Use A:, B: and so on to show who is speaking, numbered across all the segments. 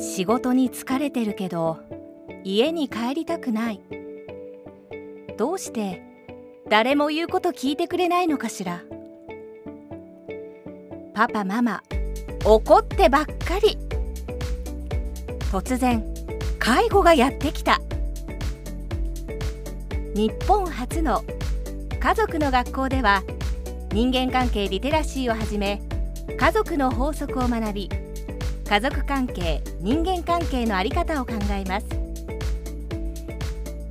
A: 仕事に疲れてるけど家に帰りたくない。どうして誰も言うこと聞いてくれないのかしら。パパママ怒ってばっかり。突然介護がやってきた。日本初の家族の学校では人間関係リテラシーをはじめ家族の法則を学び家族関係人間関係の在り方を考えます。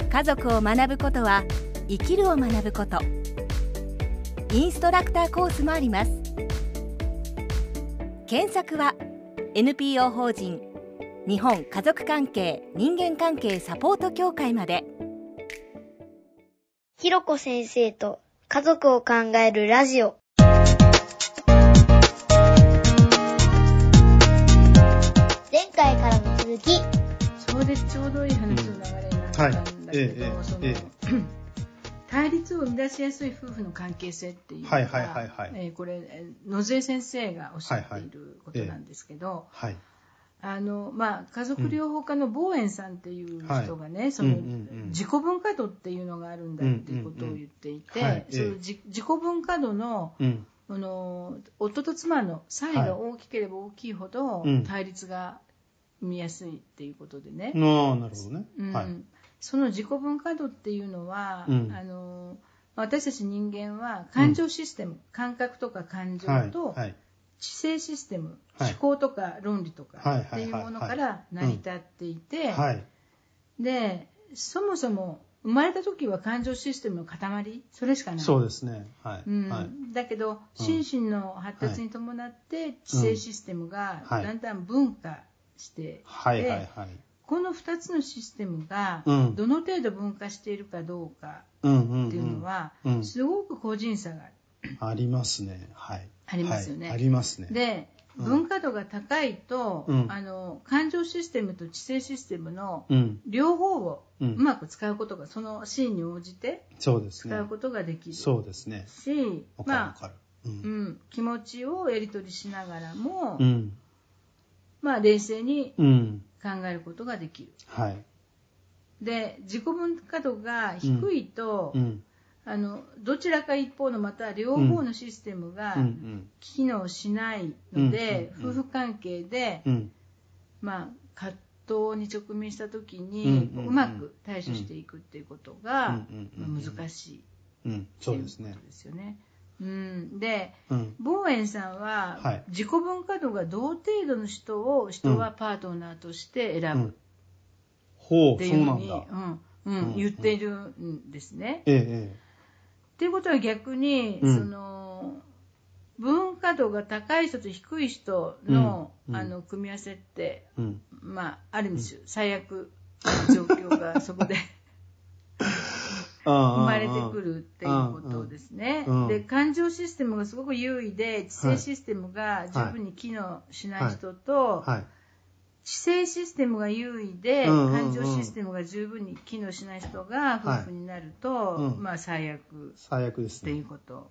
A: 家族を学ぶことは生きるを学ぶこと。インストラクターコースもあります。検索は NPO 法人日本家族関係人間関係サポート協会まで。
B: ひろこ先生と家族を考えるラジオ。き
C: そうです。ちょうどいい話の流れになったんだけど、
D: はい。ええ
C: その、
D: え
C: 対立を生み出しやすい夫婦の関係性っていうのえーこれえー野添先生がおっしゃっていることなんですけど、
D: はい。
C: あのまあ、家族療法家のボーエンさんっていう人がね、その
D: うんうんうん。
C: 自己分化度っていうのがあるんだっていうことを言っていて、
D: うんうん。うん。はい。
C: その
D: ええ。
C: 自自己分化度の
D: う
C: の夫と妻の差異が大きければ大きいほど
D: うん。
C: 対立が見やすいっていうことでね、
D: ああ、なるほどね。
C: うん
D: はい。
C: その自己分化度っていうのは、
D: うん
C: あの私たち人間は感情システム、感覚とか感情
D: はい。
C: と
D: はい。
C: 知性システム、
D: はい
C: 思考とか論理とか
D: はい
C: っていうものから成り立っていて、
D: はい。
C: でそもそも生まれた時は感情システムの塊？それしかない。
D: そうですね。はい。
C: うん
D: はい。
C: だけど心身の発達に伴って知性システムが
D: はい
C: だんだん分化して
D: はい。はい。はい。
C: この2つのシステムが
D: うん
C: どの程度分化しているかどうか
D: うんうん。
C: っていうのは
D: うん
C: すごく個人差があ
D: りますね。はい。
C: ありますよね
D: はいありますね。
C: で
D: うん
C: 分化度が高いと、
D: うん
C: あの感情システムと知性システムの
D: うん。
C: 両方を
D: う
C: うんまく使うことがそのシーンに応じて使う。ことができるし、
D: そうですね。わかるわ
C: まあ。
D: う。
C: うんん、気持ちをやり取りしながらも、
D: うん。
C: まあ、冷静に
D: うん。
C: 考えることができる。
D: はい。
C: で自己分化度が低いと、
D: うん。
C: あのどちらか一方のまた両方のシステムが
D: うん。うん。
C: 機能しないので、
D: うんうん
C: 夫婦関係で、
D: うん。
C: まあ、葛藤に直面した時に、
D: うんうんうん
C: うまく対処していくっていうことが、難しいっ
D: うん。
C: て
D: そうですね
C: いうん、で
D: うん。
C: ボーエンさんは、
D: はい。
C: 自己分化度が同程度の人を人はパートナーとして選ぶ。っ
D: ほう、
C: ていううふうに。うんうん
D: うん
C: 言っているんですね。
D: ええ、え
C: っていうことは逆に、
D: うん。
C: その文化度が高い人と低い人の,、
D: うんうん。
C: あの組み合わせって。まあ、あるんですよ、最悪な状況がそこで 生
D: 生
C: まれてくるっていうことですね。
D: うんうん
C: で感情システムがすごく優位で知性システムが十分に機能しない人と、
D: はい。
C: 知性システムが優位で、
D: うんうんうん
C: 感情システムが十分に機能しない人が夫婦になると、
D: うん
C: まあ、最悪
D: 最悪です
C: っていう
D: ね。
C: こと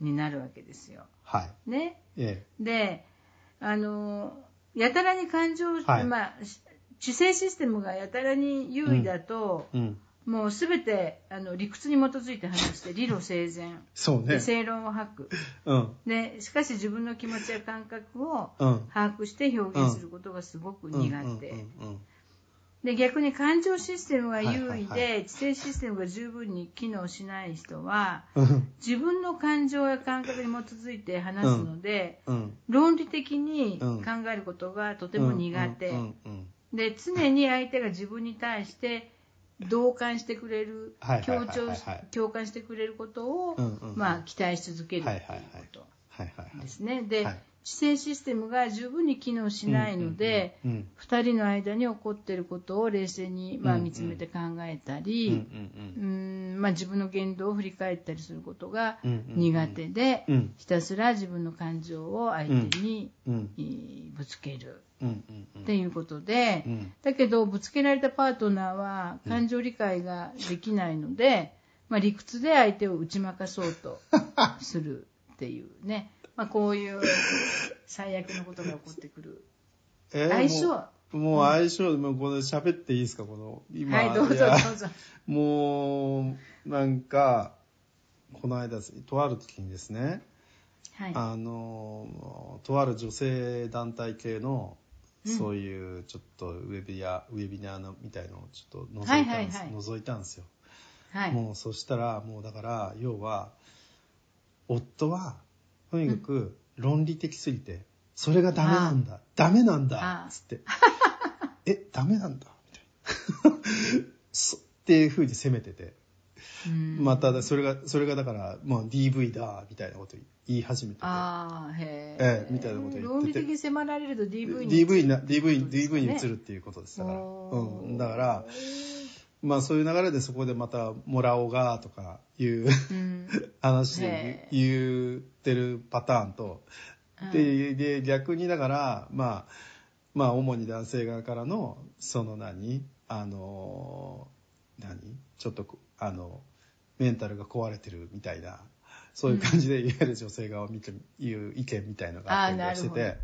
C: になるわけですよ。
D: はい。
C: ね、
D: え
C: であのやたらに感情、
D: はい
C: まあ、知性システムがやたらに優位だと、
D: え。うん。
C: もうすべてあの理屈に基づいて話して 理路整然
D: そうね。
C: で正論を吐く
D: うん。
C: でしかし自分の気持ちや感覚を
D: うん。
C: 把握して表現することがすごく苦手、で逆に感情システムが優位で、知性システムが十分に機能しない人は
D: うん。
C: 自分の感情や感覚に基づいて話すので、
D: うん。
C: 論理的に
D: うん
C: 考えることがとても苦手、で常に相手が自分に対して同感してくれる強調共感してくれることを、
D: うんうん
C: まあ、期待し続けるということ。ですね。で、
D: はい
C: 知性システムが十分に機能しないので、
D: うんうん
C: 2人の間に起こっていることを冷静に、まあ、見つめて考えたり、うんまあ、自分の言動を振り返ったりすることが
D: うんうんうん。
C: 苦手で、
D: うん。
C: ひたすら自分の感情を相手に、ぶつける。っていうことで、
D: うん。
C: だけどぶつけられたパートナーは感情理解ができないので、まあ、理屈で相手を打ち負かそうとするっていうね、まあ、こういう最悪のことが起こってくる
D: えー
C: 相性
D: もう相性、もうこれ喋っていいですか、この、今。
C: はい、どうぞどうぞ。
D: もう、なんか、この間、とある時にですね、
C: はい。
D: あの、とある女性団体系の、
C: うん
D: そういうちょっとウェビナー、ウェビナーのみたいのをちょっと覗い
C: はい
D: たんです、
C: はいはい
D: 覗いたんですよ。
C: はい。
D: もうそしたら、もうだから、要は、夫は、とにかく論理的すぎて、それがダメなんだ、ダメなんだつって。え、ダメなんだみたいな。そっていう風に責めてて。
C: うん
D: また、それが、それがだから、まあ DV だ、みたいなこと言い始めてて。
C: ああ、へ
D: ええみたいなこと言ってて
C: 論理的に迫られると DV に。
D: DV な、DV、DV
C: ね
D: に移るっていうことですだから。うん。だから、まあそういう流れでそこでまた、もらおうが、とかいう
C: うん。
D: 話
C: へ
D: で言ってるパターンと、で、で、逆にだから、まあ、まあ主に男性側からの、その何？あの、何？ちょっとこ、あの、メンタルが壊れてるみたいな、そういう感じで、いわゆる女性側を見て、いう意見みたいのがあったりしてて、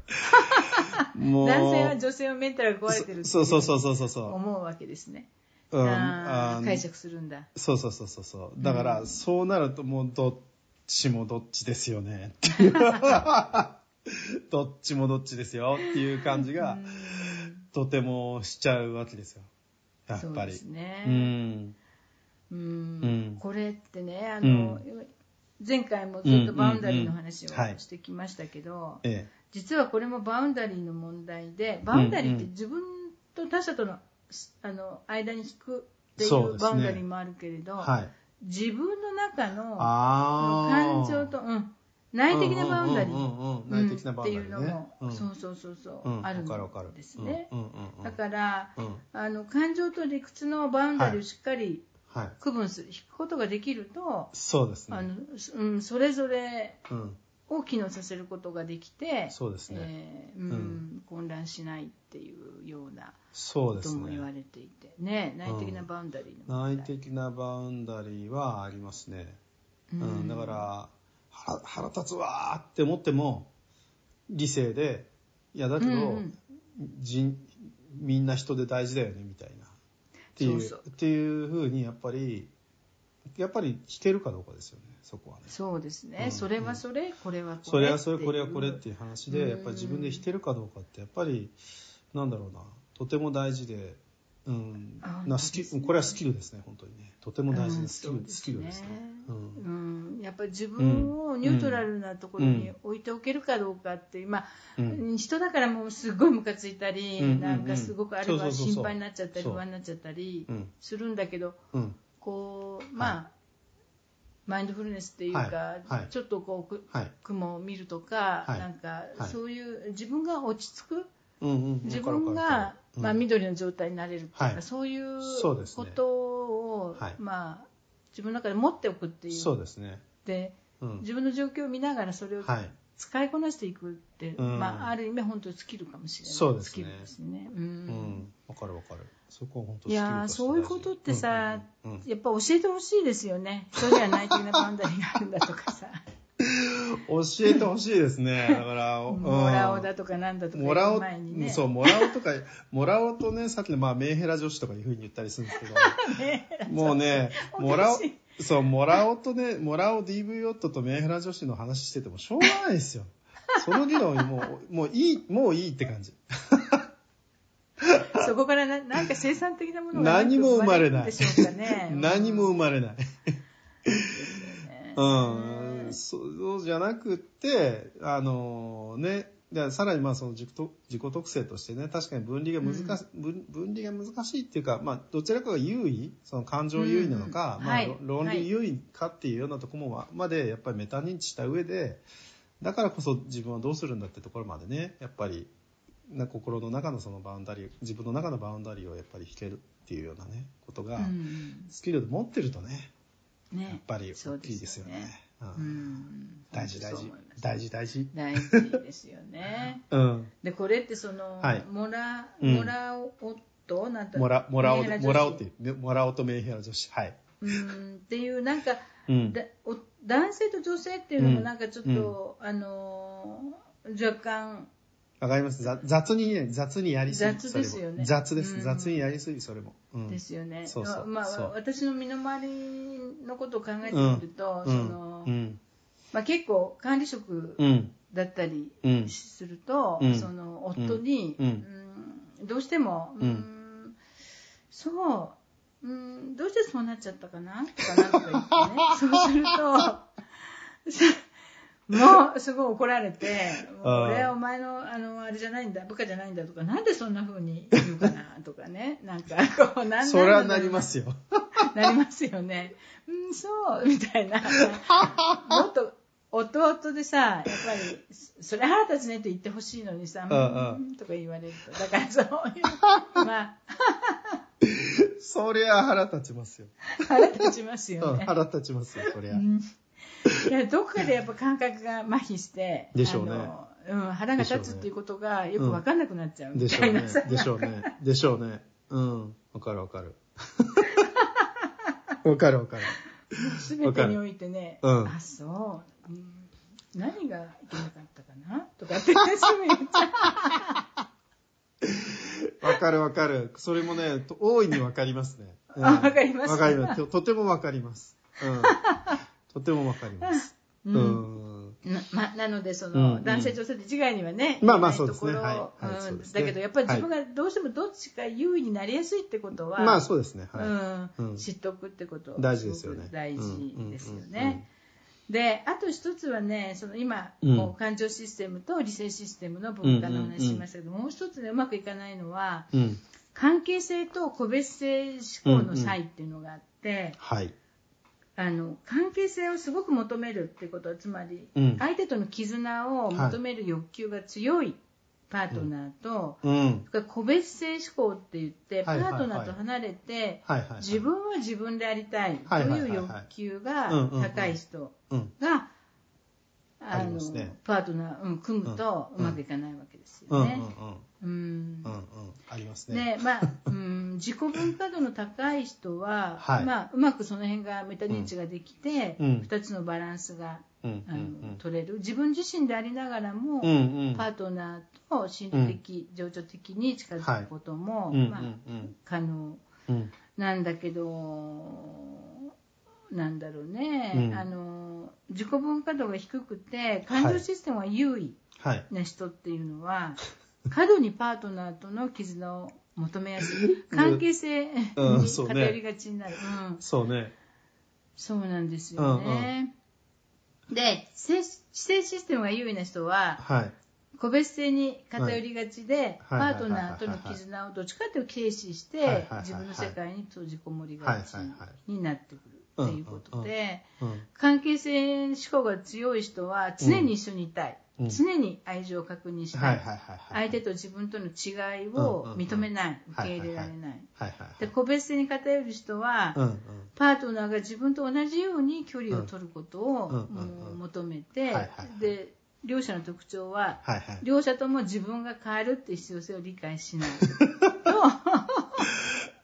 D: も
C: 男性は女性はメンタルが壊れてるって
D: そうそうそうそうそうそう。
C: 思うわけですね。
D: うん
C: 解釈するんだ。
D: そうそうそうそうそう。だから、そうなるともうどっちもどっちですよねっていう。どっちもどっちですよっていう感じが、とてもしちゃうわけですよ。やっぱり。
C: そうですね。
D: うん。
C: うん
D: うん
C: これってね、あの、前回もずっとバウンダリーの話をしてきましたけど、
D: え
C: 実はこれもバウンダリーの問題で、バウンダリーって自分と他者とのあの間に引くっていうバウンダリーもあるけれ
D: え。
C: ど、
D: はい。
C: 自分の中の。感情と、うん、内的なバウンダリー。っていうのも、
D: うん
C: そうそうそうそう、
D: うん
C: あるんですね。だから、
D: うん
C: あの感情と理屈のバウンダリーをしっかり
D: はい。
C: 区分する、引くことができると、
D: そうですね。
C: あのうん、それぞれ
D: うん。
C: を機能させることができて、
D: そうですね。
C: えーうん
D: うん
C: 混乱しないっていうようなことも言わ
D: ね。
C: れていて、ね、内的なバウンダリーの問
D: 内
C: 題。
D: 的なバウンダリーはありますね。うん、だから腹腹立つわーって思っても理性でいやだけど、
C: うんうん
D: 人みんな人で大事だよねみたいなっていう
C: そうそう
D: っていうふうにやっぱりやっぱり弾けるかどうかですよねそこはね。
C: そうですね、
D: うん
C: それはそれ、これはこれ。
D: それはそれこれはこれっていう話で、
C: うん
D: やっぱり自分で弾けるかどうかってやっぱりなんだろうな。とても大事で、うん。
C: あ
D: なスキ
C: ね。
D: これはスキルですね本当にね。とても大事
C: う
D: なんスキル,、
C: そうですね。
D: スキルですね。うん。
C: うん、やっぱり自分をニュートラルなところに置いておけるかどうかってまあ
D: うん。
C: 人だからもうすごいムカついたり、
D: うん。
C: なんかすごくあれは心配になっちゃったり不安になっちゃったり
D: うん。
C: するんだけど、
D: うん
C: こうまあ、マインドフルネスっていうか、
D: はい。はい。
C: ちょっとこうく
D: はい。
C: 雲を見るとか、
D: はい。
C: なんか
D: はい。
C: そういう自分が落ち着く自分がまあ、
D: うん。
C: 緑の状態になれるっていうか、
D: はい。
C: そういうことを、
D: はい。
C: まあ、自分の中で持っておくっていう。
D: そうですね。
C: で
D: うん。
C: 自分の状況を見ながらそれを
D: はい。
C: 使いこなしていくって、
D: うん。
C: まあ、ある意味本当にスキルかもしれない。
D: そうですね。
C: ですね、う
D: うん。ん。わかるわかる。そこは本当
C: い。やーそういうことってさ、
D: うんうんうん。
C: やっぱ教えてほしいですよね。人には内的なバウンダリーがあるんだとかさ。
D: 教えてほしいですね。だから、うん。
C: もらおだとかなんだとか
D: もらお
C: 言う前にね。
D: そう、もらおとか、もらおとね、さっきのまあメンヘラ女子とかいうふうに言ったりするんですけど、もうね、もら
C: おかし
D: お、そう、もらおとね、もらお DV 夫とメンヘラ女子の話しててもしょうがないですよ。その議論もう、もういい、もういいって感じ。
C: そこからななんか生産的なものが
D: 何も生まれない何も生まれない。
C: ね
D: うん、そうじゃなくって、あのね、でさらにまあその自己と自己特性としてね、確かに分離が難し、分分離が難しいっていうか、まあどちらかが優位、その感情優位なのか、まあ
C: うんはい。
D: 論理優位かっていうようなところもまでやっぱりメタ認知した上で、だからこそ自分はどうするんだってところまでね、やっぱり、な心の中のそのバウンダリー、自分の中のバウンダリーをやっぱり引けるっていうようなね、ことが、
C: うん。
D: スキルで持ってるとね、
C: ね。
D: やっぱり大きいですよね。
C: う
D: うん。
C: ん
D: 大事大事。大事大事。
C: 大事ですよね。
D: うん。
C: でこれってその、
D: はい。
C: もら
D: うん。
C: もらおっとなんて
D: もら、もらお、
C: メンヘラ女子。
D: もらおっていう、もらおとメンヘラ女子。はい。
C: うん。っていうなんか、
D: うん。
C: だお男性と女性っていうのも
D: うん
C: なんかちょっと、あのー若干
D: わかります？ざ雑にね、雑にやりすぎ。
C: 雑ですよね
D: それも雑です。
C: うん
D: 雑にやりすぎ、それも。うん
C: ですよね。
D: そうそう
C: まあ
D: そう
C: 私の身の回りのことを考えてみると、
D: うん
C: その
D: うん。
C: まあ結構管理職
D: うん。
C: だったり
D: うん
C: すると、
D: うん
C: その夫に、
D: うん
C: うんどうしても、
D: うん
C: うんそう、うん、どうしてそうなっちゃったかな？とかなんとか言ってね そうするともうすごい怒られて 俺はお前のあのあれじゃないんだ部下じゃないんだとかなんでそんな風に言うかなとかね なんかこうなん
D: それはなりますよ。
C: なりますよね。うん、そう、みたいな。もっと、弟でさ、やっぱり、それ腹立つねって言ってほしいのにさ、
D: うん
C: とか言われると。だからそういう、まあ、
D: そりゃ腹立ちますよ。
C: 腹立ちます
D: うん、
C: よね。
D: 腹立ちますよ、そりゃ
C: う。んいやどこかでやっぱ感覚が麻痺して、
D: でしょうね
C: うん、腹が立つっていうことがよく分かんなくなっちゃうみ
D: でしょね
C: たいうなさ、。
D: でしょうね。でしょうね。うん。わかるわかる。わかるわかる。
C: すべてにおいてね、
D: うん
C: あ、そう、うん、何がいけなかったかな？とかってすぐ言っちゃう。
D: わかるわかる。それもね、と大いにわかりますね。うん
C: あわかります
D: わかります。ととてもわかります。うん。とてもわかります。
C: う
D: うん。ん。
C: なま、なのでそ
D: うん
C: の、
D: うん。
C: 男性女性で一概にはね、
D: まあまあそうですね。はい。
C: だけどやっぱり自分がどうしてもどっちか優位になりやすいってことは、
D: まあそうですね。はい。
C: うん。
D: うん。
C: 知っておくってこと
D: 大事ですよね。
C: 大事ですよね。であと一つはねその今、
D: うん。
C: こう感情システムと理性システムの文化の話しましたけど、もう一つねうまくいかないのは
D: うん。
C: 関係性と個別性思考の差異っていうのがあって、
D: はい。
C: あの関係性をすごく求めるってことはつまり、
D: うん
C: 相手との絆を求める欲求が強いパートナーと、
D: うん。
C: それから個別性思考って言って、
D: はいはいはい
C: パートナーと離れて、
D: はいはいはい。
C: 自分は自分でありたいと
D: はいはいはいはい
C: いう欲求が
D: うんうんうん
C: 高い人
D: うん。
C: が、
D: あ
C: あの
D: ね
C: パートナー、うん、組むとうまくいかないわけですよね。うん。
D: ありますね。
C: でまあうん、自己分化度の高い人は、
D: はい。
C: まあ、うまくその辺がメタ認知ができて、
D: うん。
C: 2つのバランスが
D: うん
C: あの、
D: うん。
C: 取れる。自分自身でありながらも、
D: うんうん。
C: パートナーと心理的、情緒的に近づくことも、まあ
D: うんうんうん。
C: 可能
D: うん。
C: なんだけどなんだろうね、
D: うん。
C: あの自己分化度が低くて感情システムが優位
D: はい。
C: な人っていうのは、過度にパートナーとの絆を求めやすい。関係性に偏りがちになる、うん
D: そうね。
C: そうなんですよね。で、知性知性システムが優位な人は、
D: はい。
C: 個別性に偏りがちで、パ
D: はい。
C: ートナーとの絆をどっちかというと軽視し
D: はい。はい。はい。はい、
C: て自分の世界に閉じこもりがち
D: はい。はい。はい。
C: になってくるっていうことで、
D: うん。
C: 関係性思考が強い人は常に一緒にいたい。
D: うん
C: 常に愛情を確認したい。相手と自分との違いを認めない。受け入れられない。で、個別性に偏る人は、
D: はい。うんうん。
C: パートナーが自分と同じように距離を取ることを、求めて、で両者の特徴は、
D: はいはい。
C: 両者とも自分が変わるって必要性を理解しない。と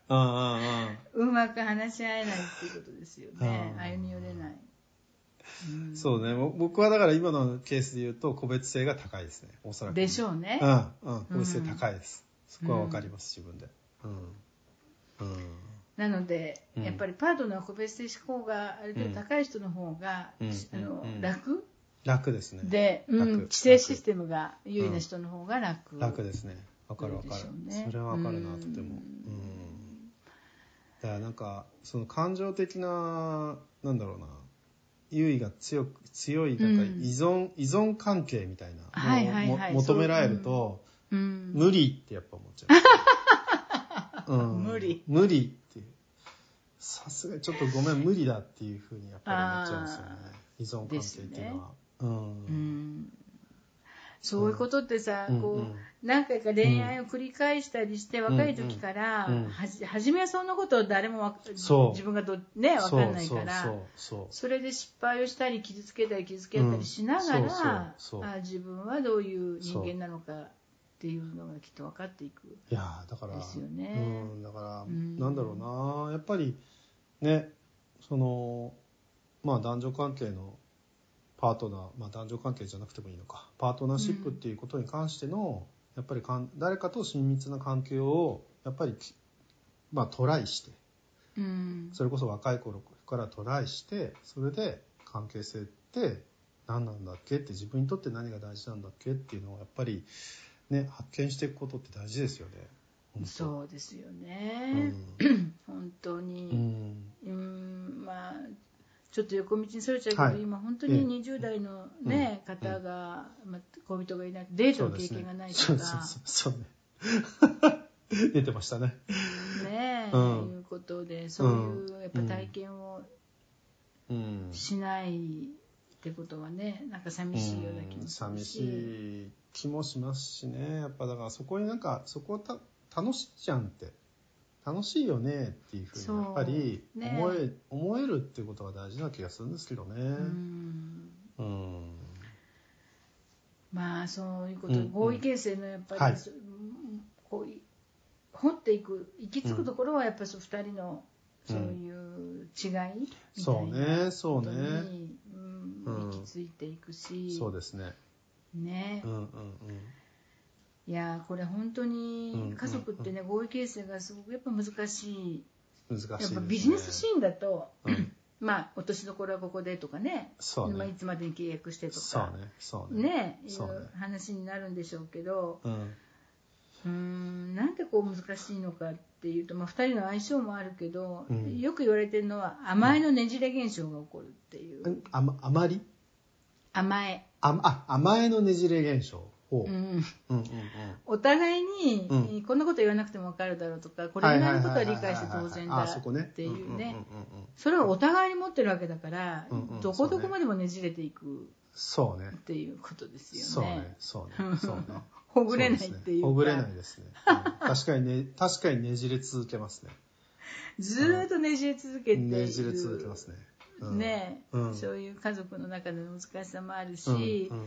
C: うまく話し合えないっていうことですよね
D: うん
C: 歩み寄れない、うん
D: そうね。ぼ僕はだから今のケースで言うと、個別性が高いですね。おそらく。
C: でしょうね、
D: うん。うん。個別性高いです。そこはわかります、自分で。うん。うん。
C: なので、
D: うん
C: やっぱりパートナーの個別性思考がある程度高い人の方が、
D: うん
C: あの
D: うん
C: 楽？
D: 楽ですね。
C: で、うん、
D: 楽
C: 知性システムが優位な人の方が楽、
D: 楽ですね。わかるわかる
C: そ
D: れはわかるな、
C: うん
D: とても。うん。だからなんか、その感情的な、なんだろうな、優位が強く、強い、なんか
C: うん。
D: 依存、依存関係みたいなのをも求められると、
C: うん。
D: 無理ってやっぱ思っちゃう。うん。
C: 無理。
D: 無理っていう。さすがにちょっとごめん、無理だっていうふうにやっぱり思っちゃうんですよね。依存関係っていうのは。うん。
C: うんそういうことってさ、こう
D: うんうん。
C: 何回か恋愛を繰り返したりして、若い時から、
D: うん。
C: 初めはそんなことを誰もわ
D: そう。
C: 自分がど、ね、分かんないから
D: そうそうそ
C: れで失敗をしたり傷つけたり傷つけたりしながら、あ自分はどういう人間なのかっていうのがきっと分かっていく。
D: いやーだから
C: ですよね。
D: うん、だから、
C: ん。
D: なんだろうなやっぱりねそのまあ男女関係のパートナー、まあ、男女関係じゃなくてもいいのか。パートナーシップっていうことに関しての、やっぱりかん誰かと親密な関係をやっぱりき、まあ、トライして
C: うん。
D: それこそ若い頃からトライしてそれで関係性って何なんだっけ？って自分にとって何が大事なんだっけ？っていうのをやっぱりね発見していくことって大事ですよね。
C: そうですよね、本当
D: う
C: に
D: ん。
C: うん。まあちょっと横道にそれちゃうけど、
D: はい。
C: 今本当に20代のね、
D: うん。
C: 方が、まあ、恋人がいない。デートの経験がないとか
D: そうね。出てましたね。
C: ね、
D: うん。
C: いうことでそういうやっぱ体験を
D: うん。
C: しないってことはねなんか寂しいような気も
D: うん。
C: する
D: 寂
C: し
D: しい気もしますしね。やっぱだからそこになんかそこた楽しいじゃんって楽しいよねっていうふうにやっぱり
C: ね。
D: 思え,、思えるっていうことが大事な気がするんですけどね。
C: うん。
D: うん。
C: まあそういうこと、
D: うん
C: 合意形成のやっぱり、
D: はい。
C: そこう掘っていく行き着くところはやっぱりそう2人のそういう違いみたい
D: そう
C: な
D: ねそうね。
C: うん
D: うん。
C: 行き着いていくし、
D: そうですね。
C: ね。
D: うんうん
C: いやーこれ本当
D: うん
C: に家族ってね、合意形成がすごくやっぱ難しい
D: うん。難しいね。
C: やっぱビジネスシーンだと、
D: うん
C: まあ落としどころはここでとかね
D: そうね
C: まあ、いつまでに契約してとか
D: そうね。そうね。
C: ねい
D: そうね
C: う話になるんでしょうけど
D: うん。
C: うーんなんでこう難しいのかっていうと、まあ、2人の相性もあるけど、
D: うん
C: よく言われてるのは甘えのねじれ現象が起こるっていう、
D: あまあまり？
C: 甘え、
D: ああ甘えのねじれ現象。
C: お互いに、
D: うん
C: こんなこと言わなくても分かるだろうとかこれぐらいのことは理解して当然だっていうね。それをお互いに持ってるわけだから、どこどこまでもねじれていく
D: そうね。
C: っ。ていうことですよね。
D: ね。そうね。そうね。
C: ほぐれないっていうか。
D: ほぐれないですね。うん。確かにね、確かにねじれ続けますね。
C: ずーっとねじれ続けて
D: ねじれ続けますね。うん。
C: ね、
D: うん。
C: そういう家族の中での難しさもあるし、
D: うん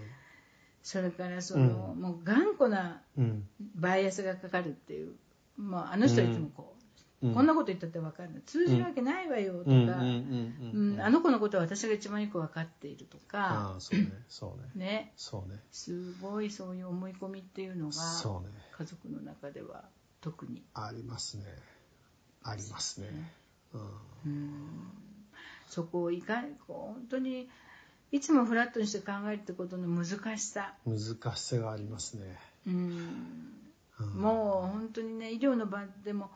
C: それからその、もう頑固な
D: うん。
C: バイアスがかかるっていう、まあ、あの人はいつもこう、
D: うん。
C: こんなこと言ったって分かんない通じるわけないわよとか、
D: うん。うん。うん。
C: うん。あの子のことは私が一番よく分かっているとか
D: そうね。そうね。
C: ね、
D: そうね。
C: すごいそういう思い込みっていうのが
D: そうね。
C: 家族の中では特に、
D: ありますね。ありますね。うん。
C: うん。そこをいかに本当にいつもフラットにして考えるってことの難しさ、
D: 難しさがありますね。
C: うん。
D: うん。
C: もう本当にね医療の場でも、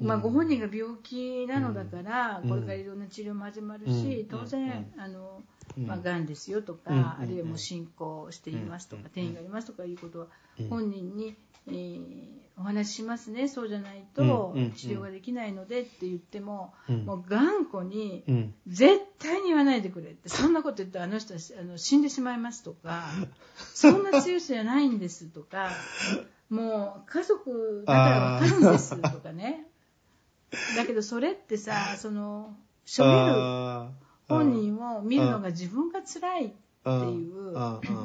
C: まあ、ご本人が病気なのだから、
D: うん。
C: これからいろんな治療も始まるし、
D: うん。
C: 当然、あの
D: うん。
C: まあ、がんですよとか、
D: うん。
C: あるいはもう進行していますとか、
D: うん。
C: 転移がありますとかいうことは
D: うん。
C: 本人に、えーお話ししますね。そうじゃないと
D: うん。
C: 治療ができないのでって言っても、
D: うん。
C: もう頑固に
D: うん。
C: 絶対に言わないでくれってそんなこと言ったらあの人はあの死んでしまいますとか そんな強い人じゃないんですとかもう家族だから分かるんですとかね だけどそれってさそのしょげる本人を見るのが自分が辛いっていう。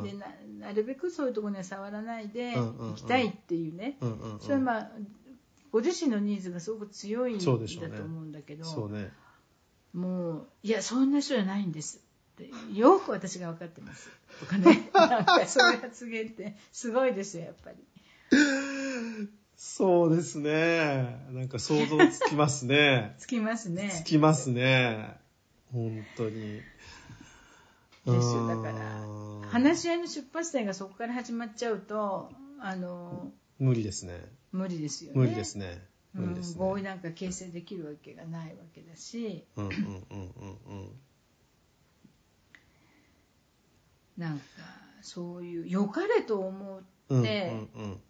C: でななるべくそういうところには触らないで行きたいっていうね。それはまあご自身のニーズがすごく強いんだと思うんだけど
D: そうね。
C: もういやそんな人じゃないんですって。よく私が分かってます。とかねなんかそういう発言って。すごいですよやっぱり
D: そうですね。なんか想像つきますね。
C: つきますね。
D: つきますね。本当に。
C: ですよ。だから
D: うん。
C: 話し合いの出発点がそこから始まっちゃうとあの
D: 無理ですね。
C: 無理ですよね。
D: 無理ですね。
C: うん。
D: 無理ですね。
C: 合意なんか形成できるわけがないわけだし。
D: うんうんうんうんうん。
C: なんかそういう良かれと思って、
D: うんうんうん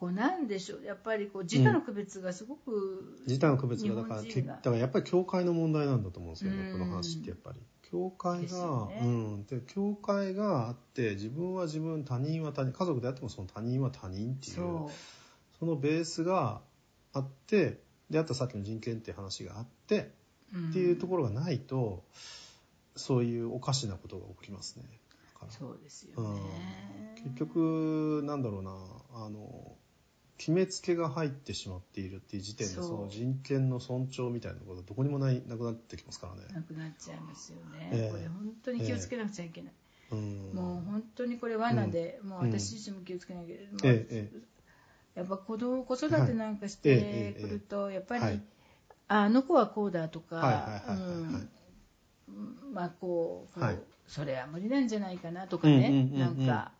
C: こうなんでしょう。やっぱりこう自他の区別がすごく、
D: 自他の区別がだからけだからやっぱり教会の問題なんだと思うんですよ
C: うん。
D: ねこの話ってやっぱり。教会が、
C: ね
D: うん。で教会があって自分は自分他人は他人家族であってもその他人は他人っていう
C: そ
D: そのベースがあってであとさっきの人権っていう話があって
C: う、うん
D: っていうところがないとそういうおかしなことが起きますね。だから。
C: そうですよね、
D: 結局なんだろうな。あの決めつけが入ってしまっているっていう時点で
C: そ
D: の人権の尊重みたいなことはどこにもないなくなってきますからね。
C: なくなっちゃいますよね、
D: ええ。
C: これ本当に気をつけなくちゃいけない、
D: うん。
C: もう本当にこれ罠で、もう私自身も気をつけなきゃいけない、
D: えええ
C: やっぱ子供子育てなんかして
D: えええ
C: くると、やっぱり、
D: はい。
C: ああの子はこうだとか、まあこうこう、
D: はい。
C: それは無理なんじゃないかなとかね、
D: うんうんうんうん。
C: なんか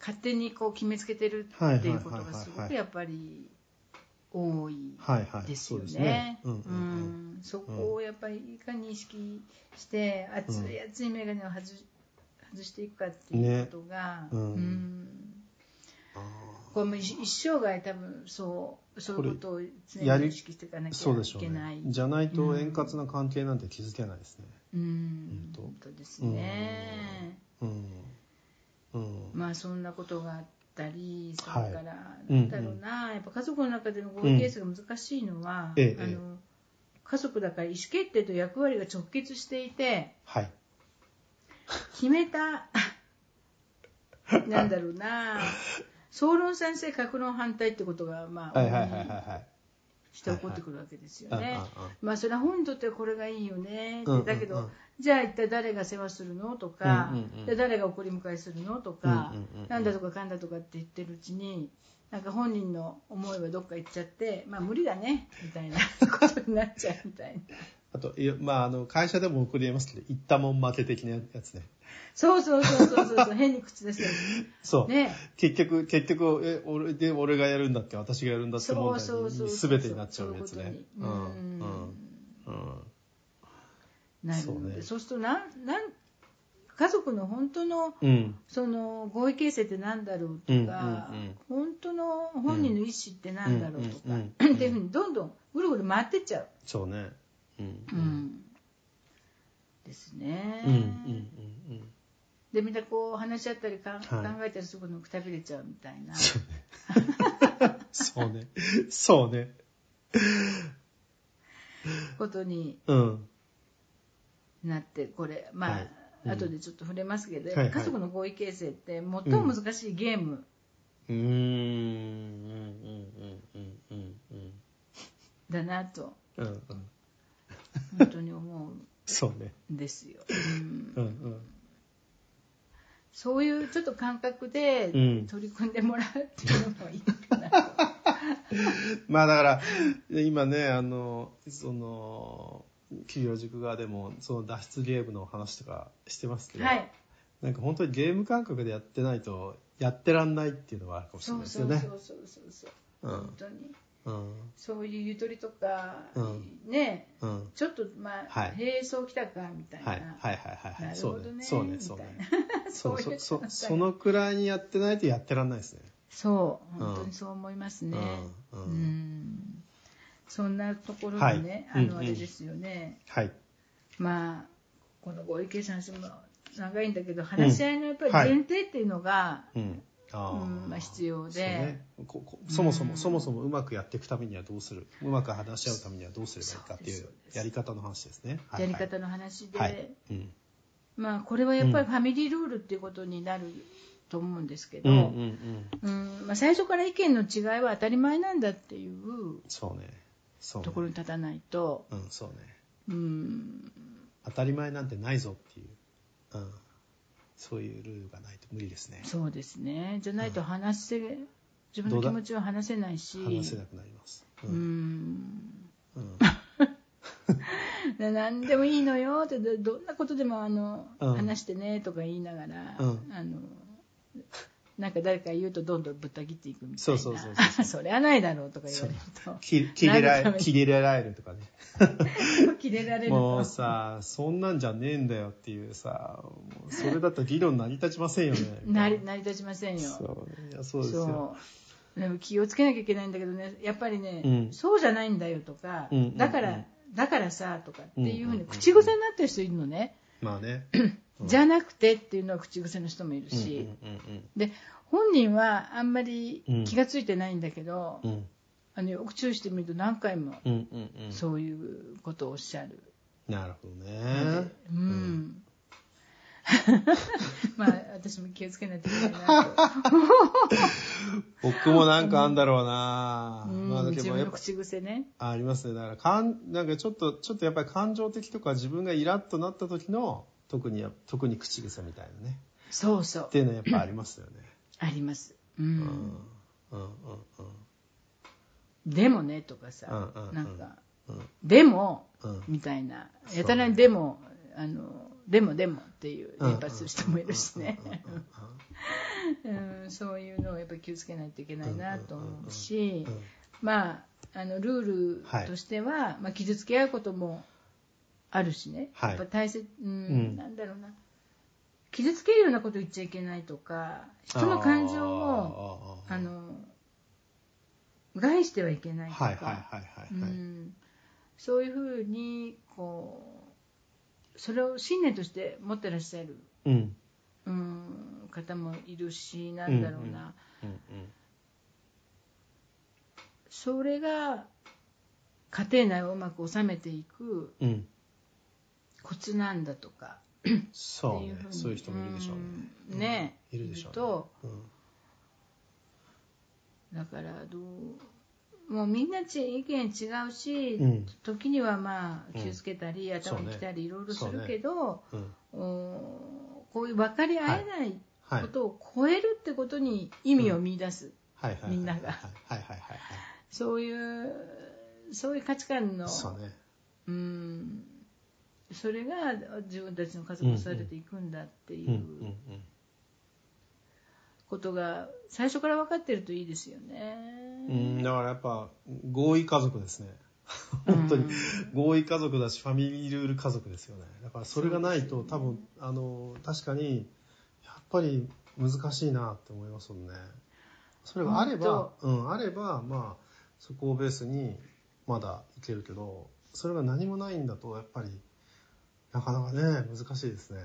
C: 勝手にこう決めつけてる
D: はい
C: っていうことがすごくやっぱり多いですよね。そこをやっぱりいかに意識して熱い熱い眼鏡を外し外していくかっていうことが、
D: ね。うん。
C: うん。
D: あ
C: これも一一生涯多分そうそういうことを常に意識していかな
D: ー
C: きゃいけない。
D: ね。じゃないと円滑な関係なんて築けないですね。
C: うん。
D: 本
C: 本当ですね。
D: うん。うん
C: まあそんなことがあったり、それ
D: はい。
C: から、
D: うん。
C: なんだろうな、やっぱ家族の中での合意形成が難しいのは、
D: ええ
C: あの家族だから意思決定と役割が直結していて、
D: はい。
C: 決めた、なんだろうな、総論賛成、格論反対ってことが、まあ、
D: はいはいはいはいはい。
C: して起こってくるわけですよ
D: はいはい。
C: ね。まあそれは本にとってはこれがいいよね。って
D: うんうんうん。
C: だけど、じゃあ一体誰が世話するの？とか、
D: うんうん
C: 誰が送り迎えするの？とか、
D: うんうん
C: なんだとかかんだとかって言ってるうちになんか本人の思いはどっか行っちゃってまあ無理だねみたいなことになっちゃうみたいな
D: あと、いやまあ、あの、会社でも送り得ますけど、言ったもん負け的なやつね。
C: そうそうそうそうそうそう変に口出して
D: そう。
C: ね
D: 結局、結局、え、俺で、俺がやるんだっけ、私がやるんだって
C: そう
D: 問題
C: そうそう
D: に
C: そう
D: 全てになっちゃうやつね。
C: そういう
D: うん。うん。うん。
C: なるので
D: そうね
C: そうするとなんなん家族の本当の
D: うん。
C: その合意形成って何だろうとか、
D: うんうんうん
C: 本当の本人の意思って何だろうとか、
D: うんうんうん
C: っていうふうにどんどんぐるぐる回ってっちゃう、
D: そうね。うん。
C: うんですね、
D: うん。うん。うん。
C: でみんなこう話し合ったりか、
D: はい
C: 考えたりすることもくたびれちゃうみたいな
D: そうね。そうね。
C: ことに
D: うん。
C: なってこれまあ、
D: はいうん
C: 後でちょっと触れますけど、
D: はいはい
C: 家族の合意形成って最も難しいゲーム
D: うーん。うん。うん。うん。うん。うん。
C: だなと
D: うん。うん。
C: 本当に思
D: そうね。
C: うんですよ。うん
D: うん。うん。
C: そういうちょっと感覚で
D: うん
C: 取り組んでもらうっていうのもいいかな。
D: まあだから、今ね、あの、その、企業塾側でも、その脱出ゲームの話とかしてますけど、
C: はい。
D: なんか本当にゲーム感覚でやってないと、やってらんないっていうのはあるかもしれ
C: そう
D: ないですよね。
C: そうそうそうそうそう。
D: うん
C: 本当に。
D: うん。
C: そういうゆとりとか、
D: うん
C: ね、
D: うん。
C: ちょっとまあ、
D: はい
C: 並走きたかみたいな。
D: はい。はいはいはいそうね。
C: ほどね。
D: そうね。そうね。
C: な
D: そう
C: そう
D: そそのくらいにやってないとやってらんないですね。
C: そう、本当にそう思いますね。
D: う
C: うんん。そんなところでね、あの、あれですよね。
D: はい。
C: まあ、この合意形成の話も長いんだけど、話し合いのやっぱり前提っていうのが、
D: うん。
C: まあ必要で。
D: ね。そもそも、
C: うん。
D: そもそもうまくやっていくためにはどうする？うまく話し合うためにはどうすればいいかっていうやり方の話ですね。はい
C: やり方の話で、
D: はい。はいうん。
C: まあ、これはやっぱりファミリールールっていうことになると思うんですけど、
D: うんうん
C: 最初から意見の違いは当たり前なんだっていう。
D: そうね。そうね。
C: ところに立たないと、
D: うん、そうね。
C: うん、
D: 当たり前なんてないぞっていう、うん、そういうルールがないと無理ですね。
C: そうですねじゃないと話せ、自分の気持ちは話せないし
D: 話せなくなります。う。
C: うんん
D: うん。
C: で何でもいいのよってどどんなことでもあの、
D: うん
C: 話してねとか言いながら、
D: うん
C: あのなんか誰か言うとどんどんぶった切っていくみたいな。
D: そうそうそうそう
C: そ れはないだろうとか言われると。
D: き切れられ、切れられるとかね。
C: 切れられる
D: もう
C: と
D: さ、そんなんじゃねえんだよっていうさ、もうそれだと議論成り立ちませんよね。
C: なり成り立ちませんよ。
D: そう。いや、そうですよ。
C: でも気をつけなきゃいけないんだけどね。やっぱりね、
D: うん。
C: そうじゃないんだよとか、だからだからさとかっていうふうに口癖になってる人いるのね、
D: まあね。
C: じゃなくてっていうのは口癖の人もいる
D: うん
C: し、
D: うん
C: で本人はあんまり
D: うん
C: 気がついてないんだけど、
D: うんうん。
C: あのよく注意してみると何回も
D: うんうんうん。
C: そういうことをおっしゃる、
D: なるほど
C: の
D: ね
C: で。うん まあ私も気をつけないといけないなと。
D: 僕もなんかあんだろうな、
C: うん
D: まあだけ
C: 自分の
D: どやっぱ
C: 口癖ね。
D: あありますねだからかんなんかちょっとちょっとやっぱり感情的とか自分がイラッとなった時の特にや特に口癖みたいなね
C: そうそう
D: って。いうのはやっぱありますよね
C: あります。う。
D: うんんうんうん
C: でもねとかさ、
D: うんうんうん
C: なんか、
D: うん
C: でも、
D: うん
C: みたいな、やたらにでも、あの、でもでもっていう
D: うん。
C: 連発する人もいるしね。
D: うん
C: そういうのをやっぱり気をつけないといけないなと思うしまあ、あのルー
D: はい。
C: ルとしては、まあ、傷つけ合うこともあるしね、
D: はい。
C: やっぱ大切、うん
D: うん。
C: なんだろうな、傷つけるようなこと言っちゃいけないとか、人の感情を
D: あ
C: の害してはいけないとか、
D: はいはいはいはいはい。
C: うん。そういうふうにこうそれを信念として持ってらっしゃる、
D: うん。
C: うん、方もいるしなんだろうな、
D: うんうんうん。
C: それが家庭内をうまく収めていく
D: うん。
C: コツなんだとか
D: そうね。
C: っていうふうに
D: そういう人もいるでしょうね。
C: うん。ね。
D: いるでしょうね。
C: と
D: うん。
C: だからどうもうみんなち意見違うし、
D: うん。
C: 時にはまあ
D: うん
C: 気をつけたり、頭にきたりいろいろするけど、
D: うん
C: うん。こういう分かり合えない
D: はい。
C: ことを超えるってことに意味を見出す、みんなが。そういうそういう価値観の
D: そうね。
C: うん。それが自分たちの家族を育てていくんだってい
D: う
C: ことが最初から分かってるといいですよね。
D: うんうんだからやっぱ合意家族ですね。本当に。合意家族だしファミリールール家族ですよね。だからそれがないと、多分あの確かにやっぱり難しいなって思いますもんね。それがあれば、うん、あればまあそこをベースにまだいけるけどそれが何もないんだとやっぱりなかなかね難しいですね。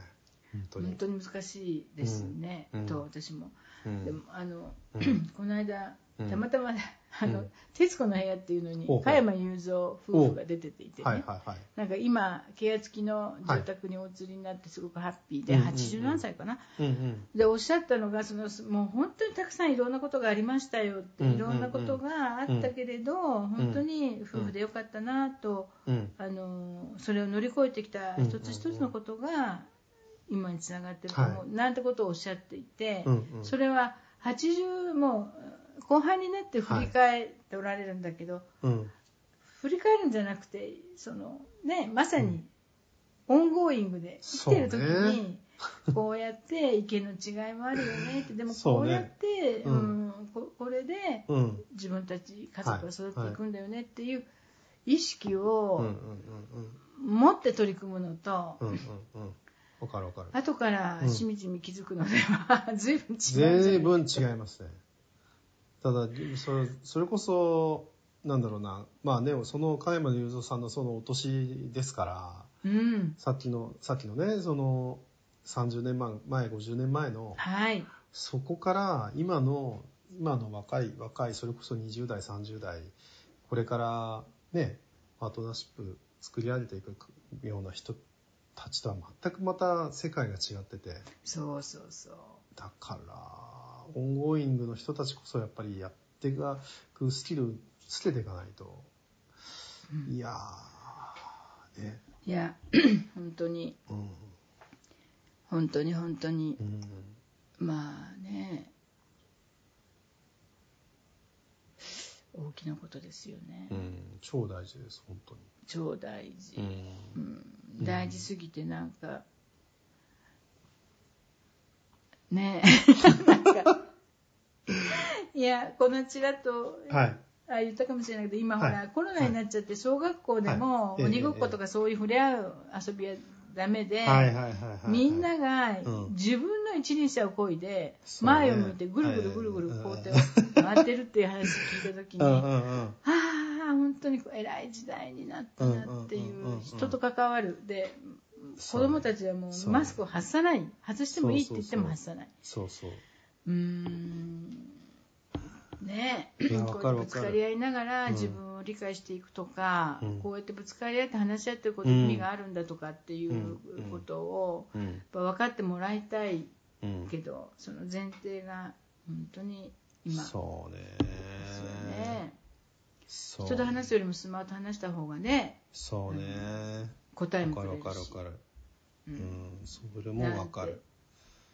D: 本当に。
C: 本当に難しいですね、
D: うん。
C: と私も。
D: うん。
C: でもあの、
D: うん。
C: この間
D: うん。
C: たまたま、あの
D: うん『
C: 徹子の部屋』っていうのに加山雄三夫婦が出てていてね、
D: はいはいはい。
C: なんか今ケア付きの住宅にお移りになってすごくハッピーで、
D: うんうんうん。
C: 80何歳かな、
D: うんうん。
C: でおっしゃったのがそのもう本当にたくさんいろんなことがありましたよって、いろんなことがあったけれど、本当に夫婦でよかったなと、
D: うん。
C: あのそれを乗り越えてきた一つ一つのことが今につながってると思う、
D: は
C: なんてことをおっしゃっていて、
D: うんうん。
C: それは80もう後半になって振り返っておられるんだけど、
D: うん。
C: 振り返るんじゃなくてその、ね、まさにオンゴーイングで生きてる時に、こうやって意見の違いもあるよねって。でもこうやってう、
D: うん
C: んここれで
D: うん。
C: 自分たち家族が育っていくんだよねっていう意識を
D: うん。
C: 持って取り組むのと、
D: うんうんうんわかるわかる。
C: 後から
D: うん。
C: しみじみ気づくのでは 随分違うんじゃない
D: 随分違いますね。ただそれそれこそなんだろうな。まあねその加山雄三さんのそのお年ですから
C: うん。
D: さっきのさっきのねその30年前前50年前の
C: はい。
D: そこから今の今の若い若いそれこそ20代30代これからねパートナーシップ作り上げていくような人たちとは全くまた世界が違ってて。
C: そうそうそう。
D: だからオンゴーイングの人たちこそやっぱりやっていくスキルつけていかないと、いやーね。
C: いや 本当に。
D: うん。
C: 本当に本当に。
D: うん。
C: まあね。大きなことですよね、
D: うん。超大事です本当に
C: 超大事、
D: うん。
C: うん。大事すぎてなんかねえ。なんかいやこのちらっと
D: はい。
C: あ言ったかもしれないけど今ほら、
D: はい。
C: コロナになっちゃって小学校でも
D: はい。
C: 鬼ごっことかそういう触れ合う遊びはダメで、
D: はいはいはいはい
C: みんなが
D: うん。
C: 自分の一輪車を漕いで前を向いてぐるぐるぐるぐるこうやって回ってるっていう話聞いた時に
D: うんう
C: ああ本当に偉い時代になったなってい
D: う
C: 人と関わるで子供たちはも
D: そう。う
C: マスクを外さない。外してもいいって言っても外さない。
D: そうそう。
C: うーん。ねこうやってぶつかり合いながら
D: うん。
C: 自分を理解していくとか、
D: うん。
C: こうやってぶつかり合って話し合ってることに意味があるんだとかっていう
D: うん。
C: ことを
D: うん。
C: やっぱ分かってもらいたい
D: うん。
C: けど、その前提が本当に今。
D: そうね。
C: ですよね。人と話すよりもスマホと話した方がね、
D: そうね。
C: 答えもくれるし。
D: わかるわかる
C: う
D: うん。んそれもわかる。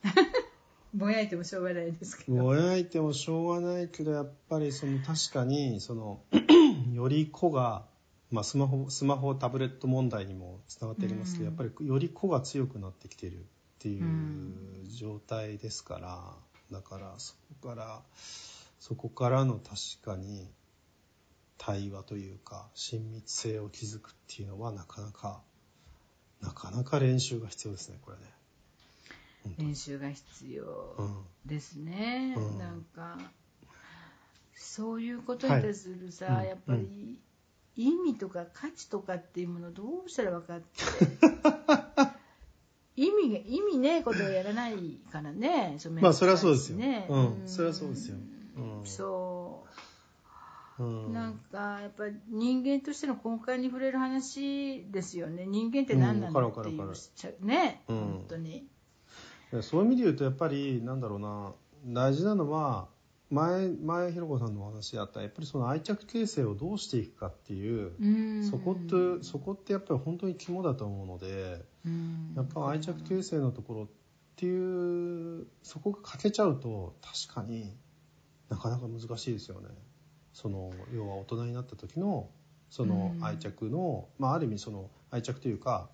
C: ぼやいてもしょうがないですけど。
D: ぼやいてもしょうがないけどやっぱりその確かにその より子が、まあ、スマホスマホタブレット問題にもつながってきますけど、
C: うん。
D: やっぱりより子が強くなってきてるっていう
C: うん。
D: 状態ですから。だからそこからそこからの確かに対話というか親密性を築くっていうのはなかなかなかなか練習が必要ですねこれね。
C: 練習が必要
D: うん。
C: ですね、
D: うん。
C: なんかそういうことに対するさ、
D: はい。
C: やっぱり意味とか価値とかっていうものをどうしたら分かって 意味が意味ねえことをやらないからね
D: まあそれはそうですよ。
C: ね。
D: うん。それはそうですよ。うん。
C: そう
D: うん。
C: なんかやっぱり人間としての根幹に触れる話ですよね。人間って何な
D: うん
C: のっていう
D: わかるわかるわか
C: ね、
D: うん。
C: 本当に。
D: そういう意味で言うとやっぱりなんだろうな。大事なのは前前ひろこさんのお話あったやっぱりその愛着形成をどうしていくかっていう、
C: うん。
D: そこってそこってやっぱり本当に肝だと思うので
C: うん。
D: やっぱ愛着形成のところっていうそこが欠けちゃうと確かになかなか難しいですよね。その要は大人になった時のその
C: うん。
D: 愛着の、まあ、ある意味その愛着というか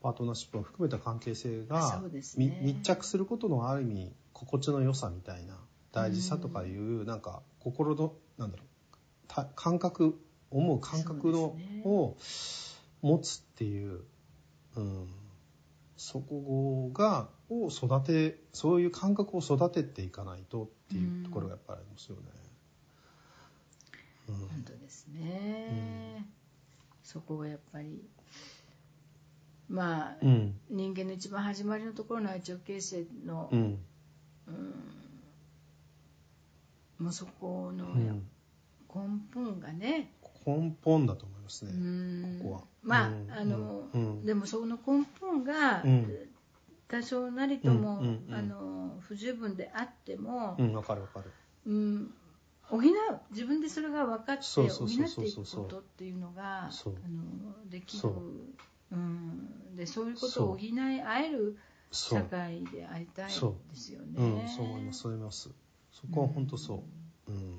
D: パートナーシップを含めた関係性が、
C: ね。
D: 密着することのある意味心地の良さみたいな大事さとかいう、なんか心のなんだろうた感覚思う感覚の、
C: ね。
D: を持つっていう、うん、そこがを育てそういう感覚を育てていかないとっていうところがやっぱりありますよね。うん
C: 本当ですね、そこがやっぱりまあ、
D: うん。
C: 人間の一番始まりのところの愛着形成の、
D: うん。
C: もうそこの
D: うん。
C: 根本がね、
D: 根本だと思います
C: う
D: ね。
C: ん。
D: ここは。
C: まあ、
D: うん。
C: あの、
D: うん。
C: でもその根本が、
D: うん。
C: 多少なりとも、あの不十分であっても
D: う、かるわかる。
C: うん補う。自分でそれが分かって補っていくことっていうのがあのできる。
D: そう。
C: うん、でそういうことを補い合える社。会でありたいですよね。
D: う。ん、そう思います、そう思います。そこは本当そう。うん。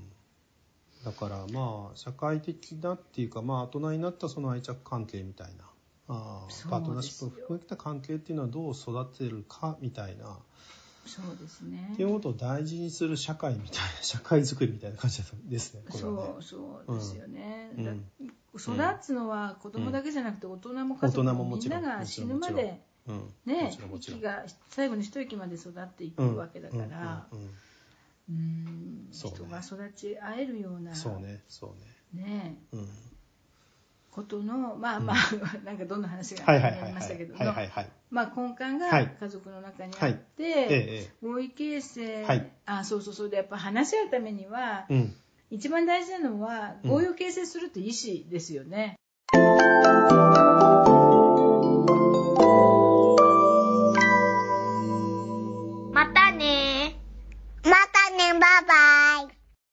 D: だからまあ、社会的なっていうか、まあ、大人になったその愛着関係みたいな、あパートナーシップを含めた関係っていうのはどう育てるかみたいな、
C: そうですね
D: っていうことを大事にする社会みたいな、社会づくりみたいな感じですね、これはね。
C: そうそうですよね、
D: うん
C: だ育つのは子供だけじゃなくて大人も家族
D: も
C: もみんなんが死ぬまで
D: うん。も
C: ね息が最後に一息まで育っていく
D: うん
C: わけだから
D: うん
C: 人が育ち合えるような
D: そうね、そうね。
C: ね
D: うん。
C: ことのまあまあ、なんかどんな話が。ありましたけど。まあ、根幹が
D: はい
C: 家族の中にあ
D: はい
C: って、
D: ええ、
C: 合意形成、
D: はい
C: あそうそうそうでやっぱ話し合うためには、
D: ええ。うん。
C: 一番大事なのは
D: うん
C: 合意を形成するって意思ですよね。